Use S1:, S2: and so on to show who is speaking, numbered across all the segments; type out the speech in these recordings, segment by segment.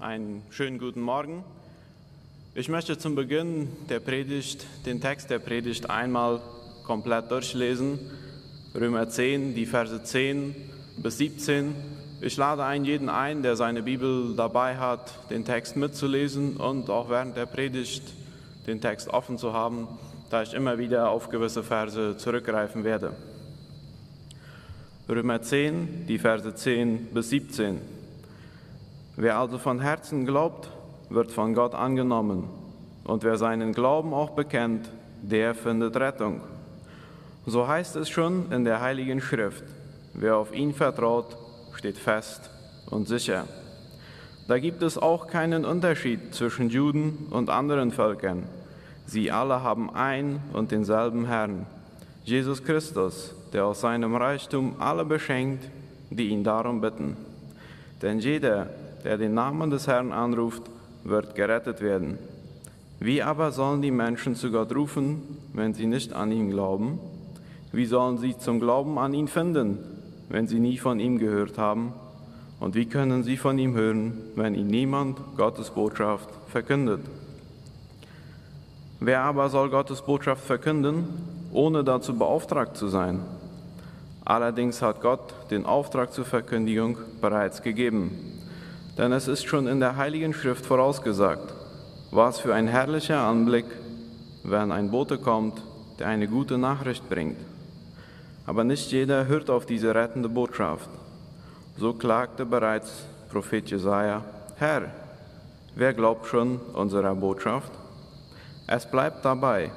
S1: einen schönen guten Morgen. Ich möchte zum Beginn der Predigt den Text der Predigt einmal komplett durchlesen. Römer 10, die Verse 10 bis 17. Ich lade ein, jeden ein, der seine Bibel dabei hat, den Text mitzulesen und auch während der Predigt den Text offen zu haben, da ich immer wieder auf gewisse Verse zurückgreifen werde. Römer 10, die Verse 10 bis 17. Wer also von Herzen glaubt, wird von Gott angenommen. Und wer seinen Glauben auch bekennt, der findet Rettung. So heißt es schon in der Heiligen Schrift. Wer auf ihn vertraut, steht fest und sicher. Da gibt es auch keinen Unterschied zwischen Juden und anderen Völkern. Sie alle haben ein und denselben Herrn, Jesus Christus, der aus seinem Reichtum alle beschenkt, die ihn darum bitten. Denn jeder, der den Namen des Herrn anruft, wird gerettet werden. Wie aber sollen die Menschen zu Gott rufen, wenn sie nicht an ihn glauben? Wie sollen sie zum Glauben an ihn finden, wenn sie nie von ihm gehört haben? Und wie können sie von ihm hören, wenn ihnen niemand Gottes Botschaft verkündet? Wer aber soll Gottes Botschaft verkünden, ohne dazu beauftragt zu sein? Allerdings hat Gott den Auftrag zur Verkündigung bereits gegeben. Denn es ist schon in der Heiligen Schrift vorausgesagt, was für ein herrlicher Anblick, wenn ein Bote kommt, der eine gute Nachricht bringt. Aber nicht jeder hört auf diese rettende Botschaft. So klagte bereits Prophet Jesaja: Herr, wer glaubt schon unserer Botschaft? Es bleibt dabei.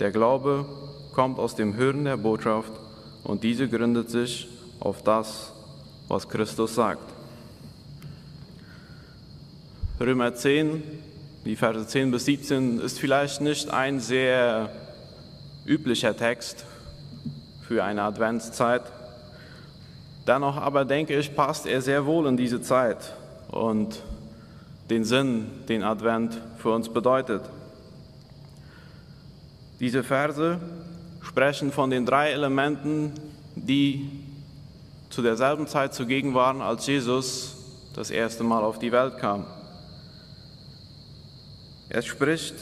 S1: Der Glaube kommt aus dem Hören der Botschaft und diese gründet sich auf das, was Christus sagt. Römer 10, die Verse 10 bis 17, ist vielleicht nicht ein sehr üblicher Text für eine Adventszeit. Dennoch aber denke ich, passt er sehr wohl in diese Zeit und den Sinn, den Advent für uns bedeutet. Diese Verse sprechen von den drei Elementen, die zu derselben Zeit zugegen waren, als Jesus das erste Mal auf die Welt kam. Er spricht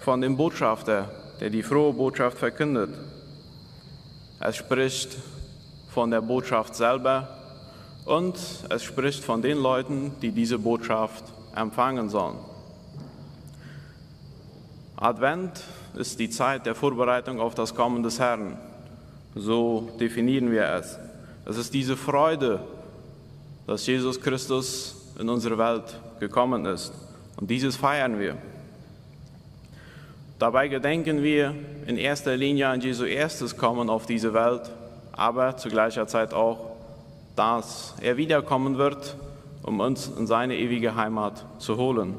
S1: von dem Botschafter, der die frohe Botschaft verkündet. Es spricht von der Botschaft selber und es spricht von den Leuten, die diese Botschaft empfangen sollen. Advent ist die Zeit der Vorbereitung auf das Kommen des Herrn. So definieren wir es. Es ist diese Freude, dass Jesus Christus in unsere Welt gekommen ist. Und dieses feiern wir. Dabei gedenken wir in erster Linie an Jesu erstes Kommen auf diese Welt, aber zu gleicher Zeit auch, dass er wiederkommen wird, um uns in seine ewige Heimat zu holen.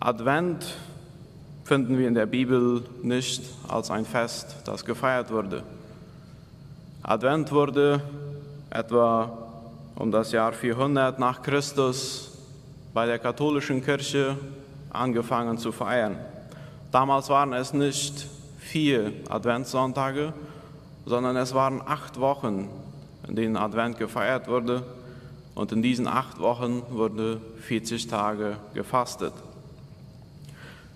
S1: Advent finden wir in der Bibel nicht als ein Fest, das gefeiert wurde. Advent wurde etwa um das Jahr 400 nach Christus bei der katholischen Kirche angefangen zu feiern. Damals waren es nicht vier Adventssonntage, sondern es waren acht Wochen, in denen Advent gefeiert wurde. Und in diesen acht Wochen wurde 40 Tage gefastet.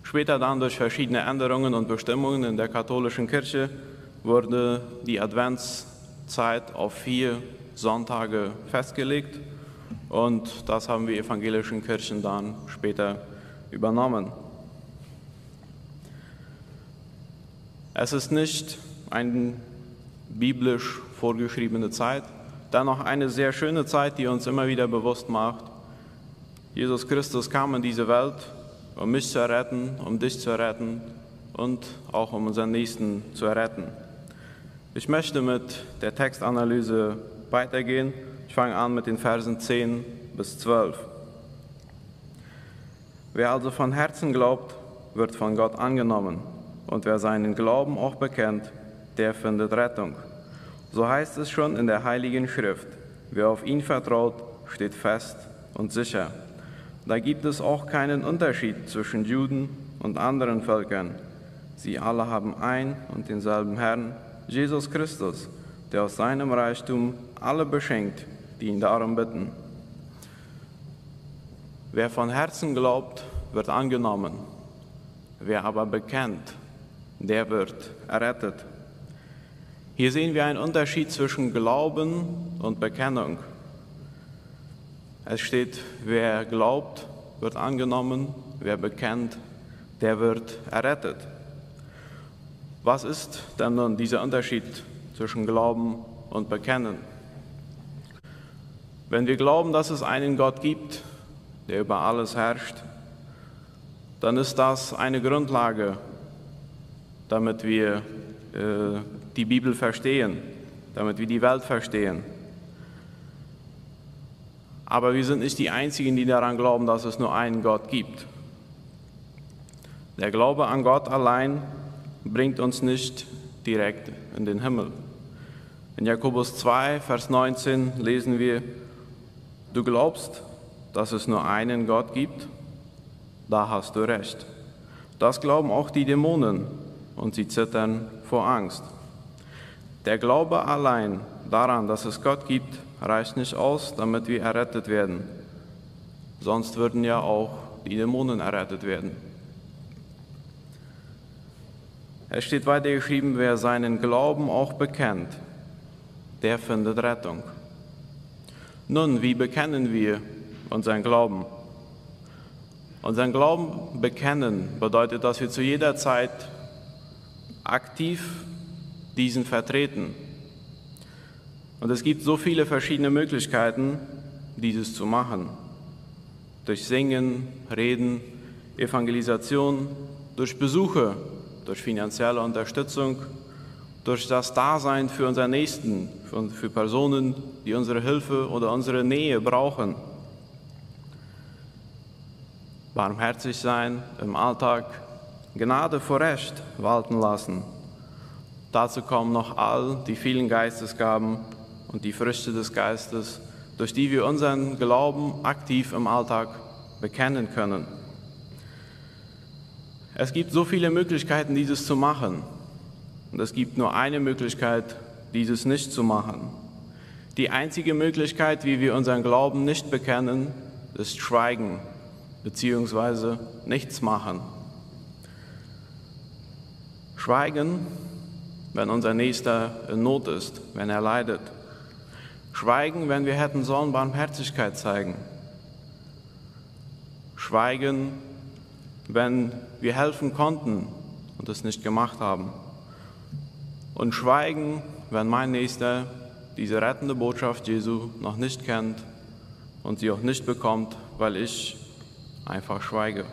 S1: Später dann durch verschiedene Änderungen und Bestimmungen in der katholischen Kirche wurde die Adventszeit auf vier Sonntage festgelegt und das haben wir evangelischen Kirchen dann später übernommen. Es ist nicht eine biblisch vorgeschriebene Zeit, dennoch eine sehr schöne Zeit, die uns immer wieder bewusst macht, Jesus Christus kam in diese Welt, um mich zu retten, um dich zu retten und auch um unseren Nächsten zu retten. Ich möchte mit der Textanalyse weitergehen. Ich fange an mit den Versen 10 bis 12. Wer also von Herzen glaubt, wird von Gott angenommen. Und wer seinen Glauben auch bekennt, der findet Rettung. So heißt es schon in der Heiligen Schrift. Wer auf ihn vertraut, steht fest und sicher. Da gibt es auch keinen Unterschied zwischen Juden und anderen Völkern. Sie alle haben ein und denselben Herrn, Jesus Christus, der aus seinem Reichtum alle beschenkt, die ihn darum bitten. Wer von Herzen glaubt, wird angenommen. Wer aber bekennt, der wird errettet. Hier sehen wir einen Unterschied zwischen Glauben und Bekennung. Es steht, wer glaubt, wird angenommen, wer bekennt, der wird errettet. Was ist denn nun dieser Unterschied zwischen Glauben und Bekennen? Wenn wir glauben, dass es einen Gott gibt, der über alles herrscht, dann ist das eine Grundlage, damit wir äh, die Bibel verstehen, damit wir die Welt verstehen. Aber wir sind nicht die Einzigen, die daran glauben, dass es nur einen Gott gibt. Der Glaube an Gott allein bringt uns nicht direkt in den Himmel. In Jakobus 2, Vers 19 lesen wir, du glaubst, dass es nur einen Gott gibt? Da hast du recht. Das glauben auch die Dämonen und sie zittern vor Angst. Der Glaube allein daran, dass es Gott gibt, reicht nicht aus, damit wir errettet werden. Sonst würden ja auch die Dämonen errettet werden. Es steht weiter geschrieben, wer seinen Glauben auch bekennt, der findet Rettung. Nun, wie bekennen wir unseren Glauben? Unseren Glauben bekennen bedeutet, dass wir zu jeder Zeit aktiv diesen vertreten. Und es gibt so viele verschiedene Möglichkeiten, dieses zu machen. Durch Singen, Reden, Evangelisation, durch Besuche, durch finanzielle Unterstützung, durch das Dasein für unseren Nächsten, für Personen, die unsere Hilfe oder unsere Nähe brauchen. Barmherzig sein im Alltag, Gnade vor Recht walten lassen. Dazu kommen noch all die vielen Geistesgaben und die Früchte des Geistes, durch die wir unseren Glauben aktiv im Alltag bekennen können. Es gibt so viele Möglichkeiten, dieses zu machen. Und es gibt nur eine Möglichkeit, dieses nicht zu machen. Die einzige Möglichkeit, wie wir unseren Glauben nicht bekennen, ist Schweigen bzw. nichts machen. Schweigen, wenn unser Nächster in Not ist, wenn er leidet. Schweigen, wenn wir hätten sollen Barmherzigkeit zeigen. Schweigen, wenn wir helfen konnten und es nicht gemacht haben. Und schweigen, wenn mein Nächster diese rettende Botschaft Jesu noch nicht kennt und sie auch nicht bekommt, weil ich einfach schweige.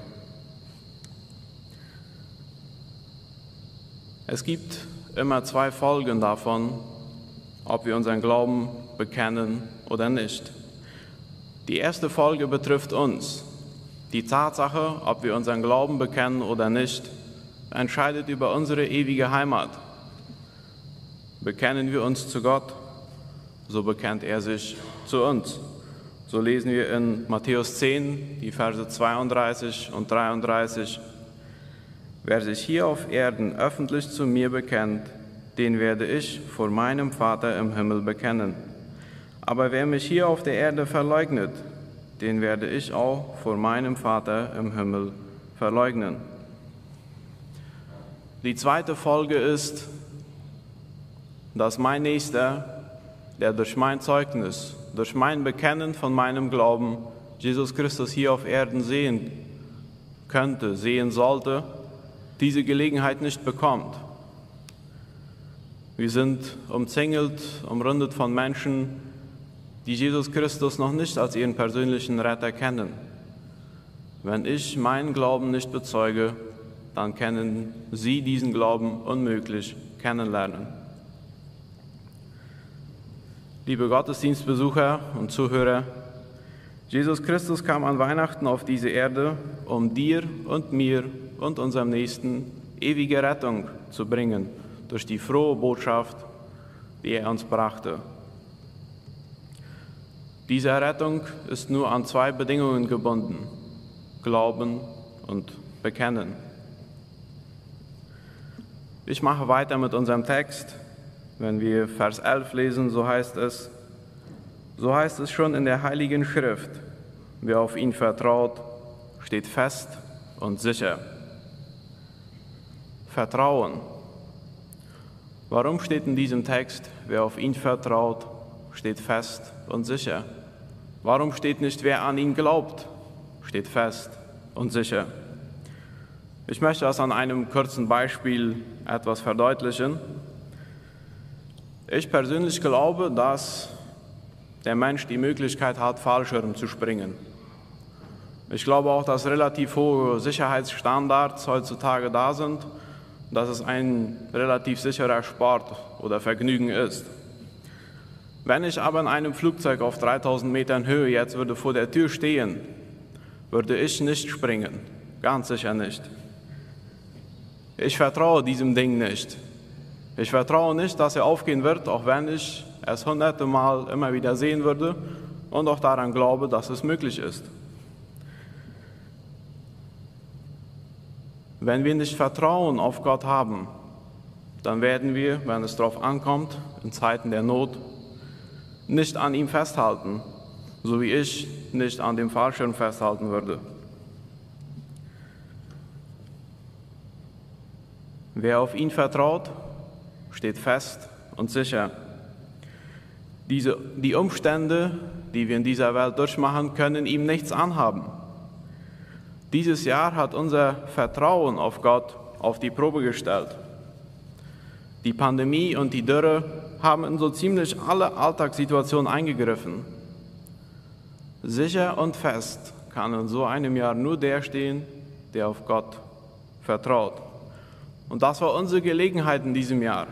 S1: Es gibt immer zwei Folgen davon, ob wir unseren Glauben bekennen oder nicht. Die erste Folge betrifft uns, die Tatsache, ob wir unseren Glauben bekennen oder nicht, entscheidet über unsere ewige Heimat. Bekennen wir uns zu Gott, so bekennt er sich zu uns. So lesen wir in Matthäus 10, die Verse 32 und 33. Wer sich hier auf Erden öffentlich zu mir bekennt, den werde ich vor meinem Vater im Himmel bekennen. Aber wer mich hier auf der Erde verleugnet, den werde ich auch vor meinem Vater im Himmel verleugnen. Die zweite Folge ist, dass mein Nächster, der durch mein Zeugnis, durch mein Bekennen von meinem Glauben Jesus Christus hier auf Erden sehen könnte, sehen sollte, diese Gelegenheit nicht bekommt. Wir sind umzingelt, umrundet von Menschen, die Jesus Christus noch nicht als ihren persönlichen Retter kennen. Wenn ich meinen Glauben nicht bezeuge, dann können sie diesen Glauben unmöglich kennenlernen. Liebe Gottesdienstbesucher und Zuhörer, Jesus Christus kam an Weihnachten auf diese Erde, um dir und mir und unserem Nächsten ewige Rettung zu bringen durch die frohe Botschaft, die er uns brachte. Diese Errettung ist nur an zwei Bedingungen gebunden, Glauben und Bekennen. Ich mache weiter mit unserem Text. Wenn wir Vers 11 lesen, so heißt es, so heißt es schon in der Heiligen Schrift, Wer auf ihn vertraut, steht fest und sicher. Vertrauen. Warum steht in diesem Text, wer auf ihn vertraut, steht fest und sicher? Warum steht nicht, wer an ihn glaubt, steht fest und sicher? Ich möchte das an einem kurzen Beispiel etwas verdeutlichen. Ich persönlich glaube, dass der Mensch die Möglichkeit hat, Fallschirm zu springen. Ich glaube auch, dass relativ hohe Sicherheitsstandards heutzutage da sind, dass es ein relativ sicherer Sport oder Vergnügen ist. Wenn ich aber in einem Flugzeug auf 3000 Metern Höhe jetzt würde vor der Tür stehen, würde ich nicht springen, ganz sicher nicht. Ich vertraue diesem Ding nicht. Ich vertraue nicht, dass er aufgehen wird, auch wenn ich es hunderte Mal immer wieder sehen würde und auch daran glaube, dass es möglich ist. Wenn wir nicht Vertrauen auf Gott haben, dann werden wir, wenn es darauf ankommt, in Zeiten der Not, nicht an ihm festhalten, so wie ich nicht an dem Fallschirm festhalten würde. Wer auf ihn vertraut, steht fest und sicher. Diese, die Umstände, die wir in dieser Welt durchmachen, können ihm nichts anhaben. Dieses Jahr hat unser Vertrauen auf Gott auf die Probe gestellt. Die Pandemie und die Dürre haben in so ziemlich alle Alltagssituationen eingegriffen. Sicher und fest kann in so einem Jahr nur der stehen, der auf Gott vertraut. Und das war unsere Gelegenheit in diesem Jahr,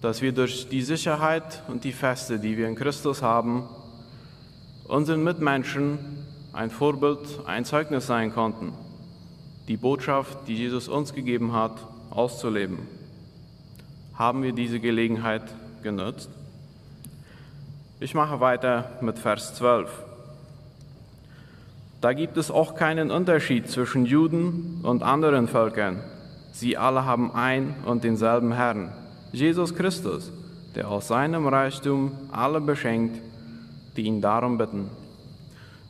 S1: dass wir durch die Sicherheit und die Feste, die wir in Christus haben, unseren Mitmenschen ein Vorbild, ein Zeugnis sein konnten, die Botschaft, die Jesus uns gegeben hat, auszuleben. Haben wir diese Gelegenheit genutzt? Ich mache weiter mit Vers 12. Da gibt es auch keinen Unterschied zwischen Juden und anderen Völkern. Sie alle haben ein und denselben Herrn, Jesus Christus, der aus seinem Reichtum alle beschenkt, die ihn darum bitten.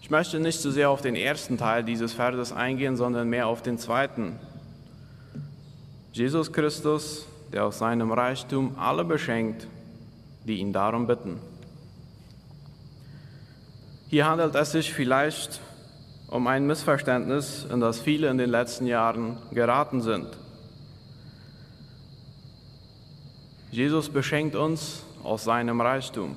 S1: Ich möchte nicht so sehr auf den ersten Teil dieses Verses eingehen, sondern mehr auf den zweiten. Jesus Christus, der aus seinem Reichtum alle beschenkt, die ihn darum bitten. Hier handelt es sich vielleicht um ein Missverständnis, in das viele in den letzten Jahren geraten sind. Jesus beschenkt uns aus seinem Reichtum.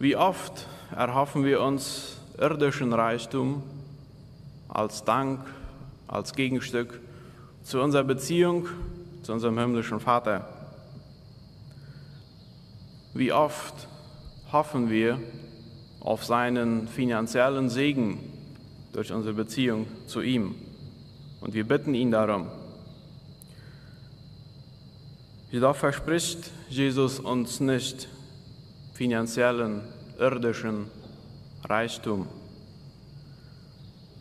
S1: Wie oft erhoffen wir uns irdischen Reichtum als Dank, als Gegenstück zu unserer Beziehung zu unserem himmlischen Vater. Wie oft hoffen wir auf seinen finanziellen Segen durch unsere Beziehung zu ihm und wir bitten ihn darum. Jedoch verspricht Jesus uns nicht, finanziellen, irdischen Reichtum.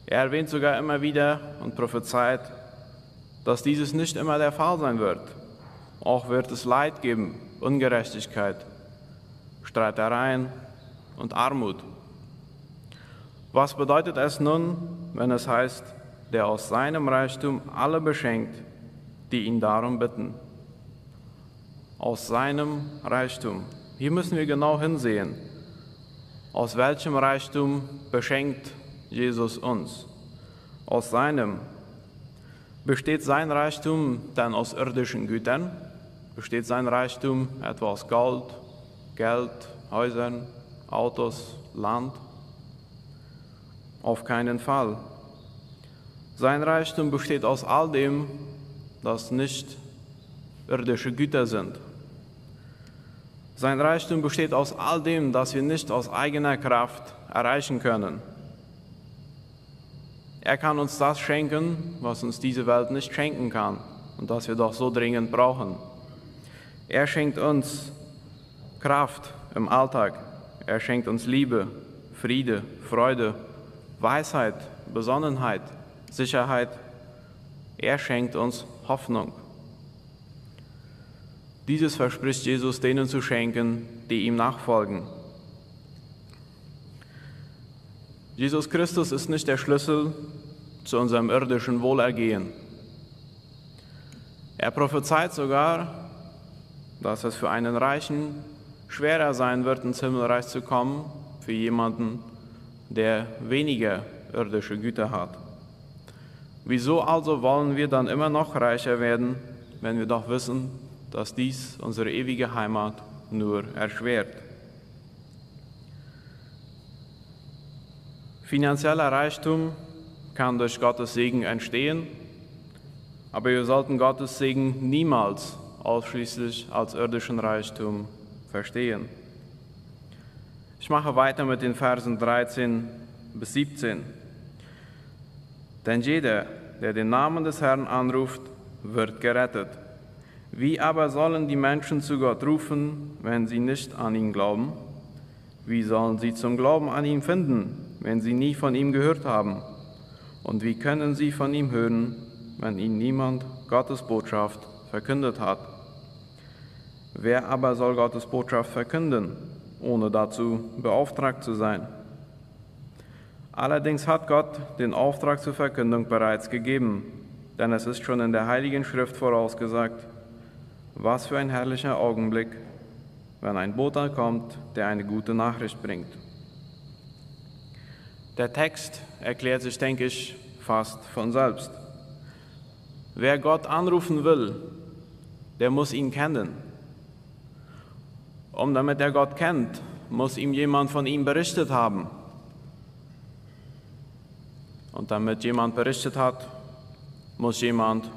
S1: Er erwähnt sogar immer wieder und prophezeit, dass dieses nicht immer der Fall sein wird. Auch wird es Leid geben, Ungerechtigkeit, Streitereien und Armut. Was bedeutet es nun, wenn es heißt, der aus seinem Reichtum alle beschenkt, die ihn darum bitten? Aus seinem Reichtum. Hier müssen wir genau hinsehen. Aus welchem Reichtum beschenkt Jesus uns? Aus seinem. Besteht sein Reichtum dann aus irdischen Gütern? Besteht sein Reichtum etwa aus Gold, Geld, Häusern, Autos, Land? Auf keinen Fall. Sein Reichtum besteht aus all dem, das nicht irdische Güter sind. Sein Reichtum besteht aus all dem, das wir nicht aus eigener Kraft erreichen können. Er kann uns das schenken, was uns diese Welt nicht schenken kann und das wir doch so dringend brauchen. Er schenkt uns Kraft im Alltag. Er schenkt uns Liebe, Friede, Freude, Weisheit, Besonnenheit, Sicherheit. Er schenkt uns Hoffnung. Dieses verspricht Jesus denen zu schenken, die ihm nachfolgen. Jesus Christus ist nicht der Schlüssel zu unserem irdischen Wohlergehen. Er prophezeit sogar, dass es für einen Reichen schwerer sein wird, ins Himmelreich zu kommen, für jemanden, der weniger irdische Güter hat. Wieso also wollen wir dann immer noch reicher werden, wenn wir doch wissen, dass dies unsere ewige Heimat nur erschwert? Finanzieller Reichtum kann durch Gottes Segen entstehen, aber wir sollten Gottes Segen niemals ausschließlich als irdischen Reichtum verstehen. Ich mache weiter mit den Versen 13 bis 17. Denn jeder, der den Namen des Herrn anruft, wird gerettet. Wie aber sollen die Menschen zu Gott rufen, wenn sie nicht an ihn glauben? Wie sollen sie zum Glauben an ihn finden, wenn sie nie von ihm gehört haben? Und wie können sie von ihm hören, wenn ihnen niemand Gottes Botschaft verkündet hat? Wer aber soll Gottes Botschaft verkünden, ohne dazu beauftragt zu sein? Allerdings hat Gott den Auftrag zur Verkündung bereits gegeben, denn es ist schon in der Heiligen Schrift vorausgesagt, was für ein herrlicher Augenblick, wenn ein Bote kommt, der eine gute Nachricht bringt. Der Text erklärt sich, denke ich, fast von selbst. Wer Gott anrufen will, der muss ihn kennen. Um damit er Gott kennt, muss ihm jemand von ihm berichtet haben. Und damit jemand berichtet hat, muss jemand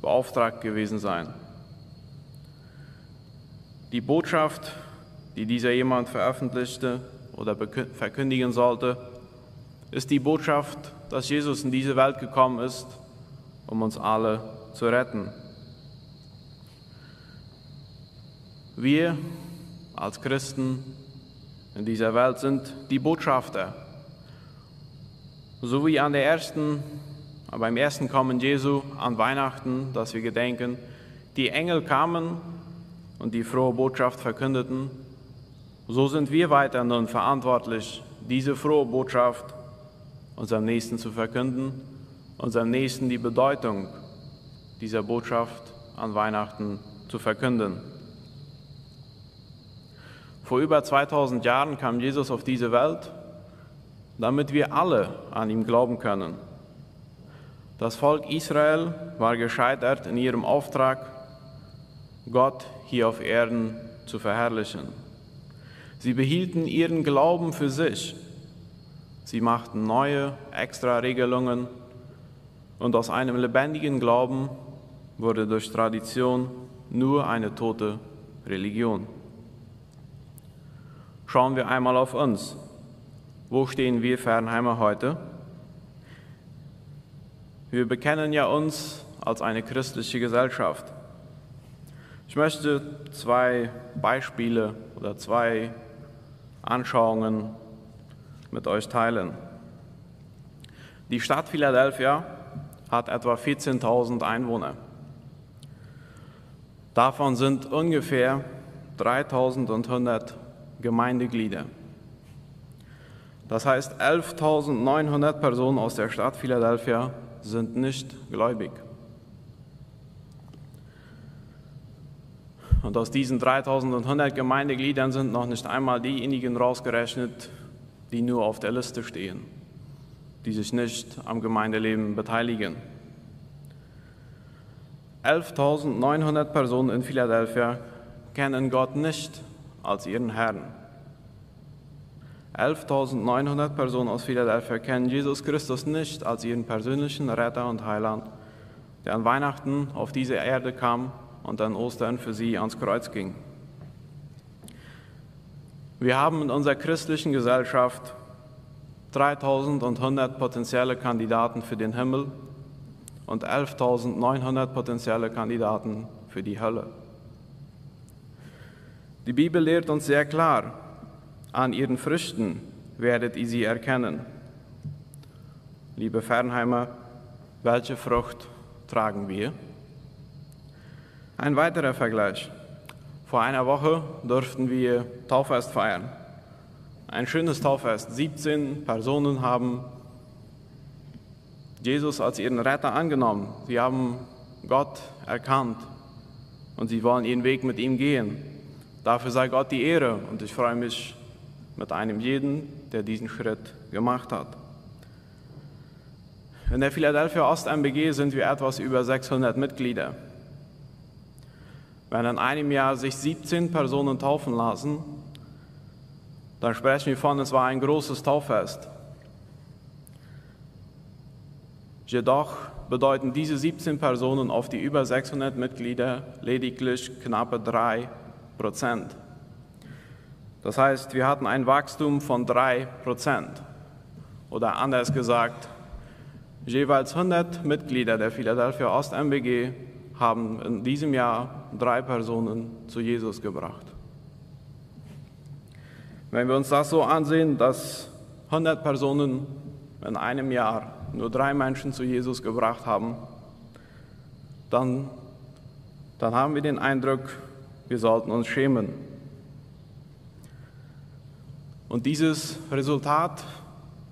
S1: beauftragt gewesen sein. Die Botschaft, die dieser jemand veröffentlichte oder verkündigen sollte, ist die Botschaft, dass Jesus in diese Welt gekommen ist, um uns alle zu retten. Wir als Christen in dieser Welt sind die Botschafter so wie an der ersten, beim ersten Kommen Jesu an Weihnachten, dass wir gedenken, die Engel kamen und die frohe Botschaft verkündeten, so sind wir weiter nun verantwortlich, diese frohe Botschaft unserem Nächsten zu verkünden, unserem Nächsten die Bedeutung dieser Botschaft an Weihnachten zu verkünden. Vor über 2000 Jahren kam Jesus auf diese Welt damit wir alle an ihm glauben können. Das Volk Israel war gescheitert in ihrem Auftrag, Gott hier auf Erden zu verherrlichen. Sie behielten ihren Glauben für sich. Sie machten neue Extra-Regelungen und aus einem lebendigen Glauben wurde durch Tradition nur eine tote Religion. Schauen wir einmal auf uns. Wo stehen wir Fernheimer heute? Wir bekennen ja uns als eine christliche Gesellschaft. Ich möchte zwei Beispiele oder zwei Anschauungen mit euch teilen. Die Stadt Philadelphia hat etwa 14.000 Einwohner. Davon sind ungefähr 3.100 Gemeindeglieder. Das heißt, 11.900 Personen aus der Stadt Philadelphia sind nicht gläubig. Und aus diesen 3.100 Gemeindegliedern sind noch nicht einmal diejenigen rausgerechnet, die nur auf der Liste stehen, die sich nicht am Gemeindeleben beteiligen. 11.900 Personen in Philadelphia kennen Gott nicht als ihren Herrn. 11.900 Personen aus Philadelphia kennen Jesus Christus nicht als ihren persönlichen Retter und Heiland, der an Weihnachten auf diese Erde kam und an Ostern für sie ans Kreuz ging. Wir haben in unserer christlichen Gesellschaft 3.100 potenzielle Kandidaten für den Himmel und 11.900 potenzielle Kandidaten für die Hölle. Die Bibel lehrt uns sehr klar, an ihren Früchten werdet ihr sie erkennen. Liebe Fernheimer, welche Frucht tragen wir? Ein weiterer Vergleich. Vor einer Woche durften wir Tauffest feiern. ein schönes Tauffest. 17 Personen haben Jesus als ihren Retter angenommen. Sie haben Gott erkannt und sie wollen ihren Weg mit ihm gehen. Dafür sei Gott die Ehre und ich freue mich mit einem jeden, der diesen Schritt gemacht hat. In der Philadelphia Ost MBG sind wir etwas über 600 Mitglieder. Wenn in einem Jahr sich 17 Personen taufen lassen, dann sprechen wir von, es war ein großes Tauffest. Jedoch bedeuten diese 17 Personen auf die über 600 Mitglieder lediglich knappe 3 Prozent. Das heißt, wir hatten ein Wachstum von 3 Prozent. Oder anders gesagt, jeweils 100 Mitglieder der Philadelphia Ost MBG haben in diesem Jahr drei Personen zu Jesus gebracht. Wenn wir uns das so ansehen, dass 100 Personen in einem Jahr nur drei Menschen zu Jesus gebracht haben, dann, dann haben wir den Eindruck, wir sollten uns schämen. Und dieses Resultat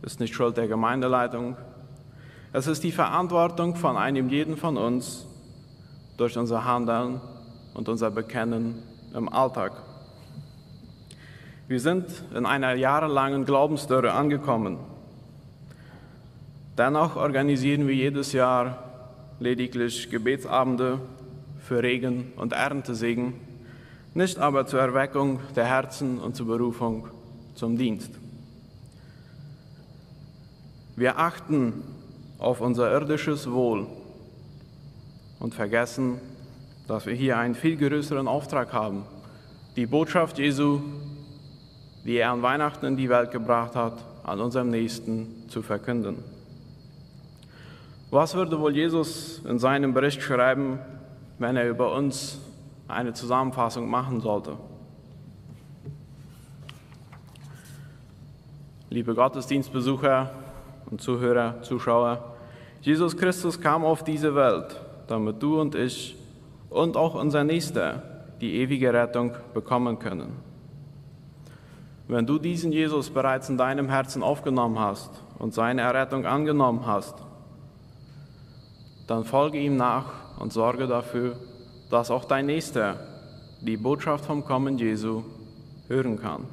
S1: ist nicht Schuld der Gemeindeleitung. Es ist die Verantwortung von einem jeden von uns durch unser Handeln und unser Bekennen im Alltag. Wir sind in einer jahrelangen Glaubensdürre angekommen. Dennoch organisieren wir jedes Jahr lediglich Gebetsabende für Regen und Erntesegen, nicht aber zur Erweckung der Herzen und zur Berufung zum Dienst. Wir achten auf unser irdisches Wohl und vergessen, dass wir hier einen viel größeren Auftrag haben, die Botschaft Jesu, die er an Weihnachten in die Welt gebracht hat, an unserem Nächsten zu verkünden. Was würde wohl Jesus in seinem Bericht schreiben, wenn er über uns eine Zusammenfassung machen sollte? Liebe Gottesdienstbesucher und Zuhörer, Zuschauer, Jesus Christus kam auf diese Welt, damit du und ich und auch unser Nächster die ewige Rettung bekommen können. Wenn du diesen Jesus bereits in deinem Herzen aufgenommen hast und seine Errettung angenommen hast, dann folge ihm nach und sorge dafür, dass auch dein Nächster die Botschaft vom Kommen Jesu hören kann.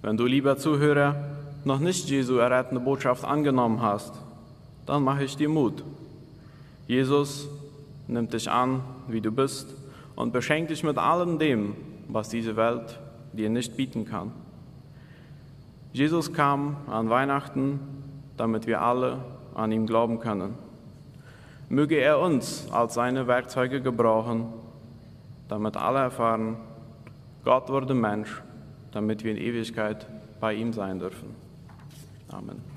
S1: Wenn du, lieber Zuhörer, noch nicht Jesu errettende Botschaft angenommen hast, dann mache ich dir Mut. Jesus nimmt dich an, wie du bist, und beschenkt dich mit allem dem, was diese Welt dir nicht bieten kann. Jesus kam an Weihnachten, damit wir alle an ihn glauben können. Möge er uns als seine Werkzeuge gebrauchen, damit alle erfahren, Gott wurde Mensch, damit wir in Ewigkeit bei ihm sein dürfen. Amen.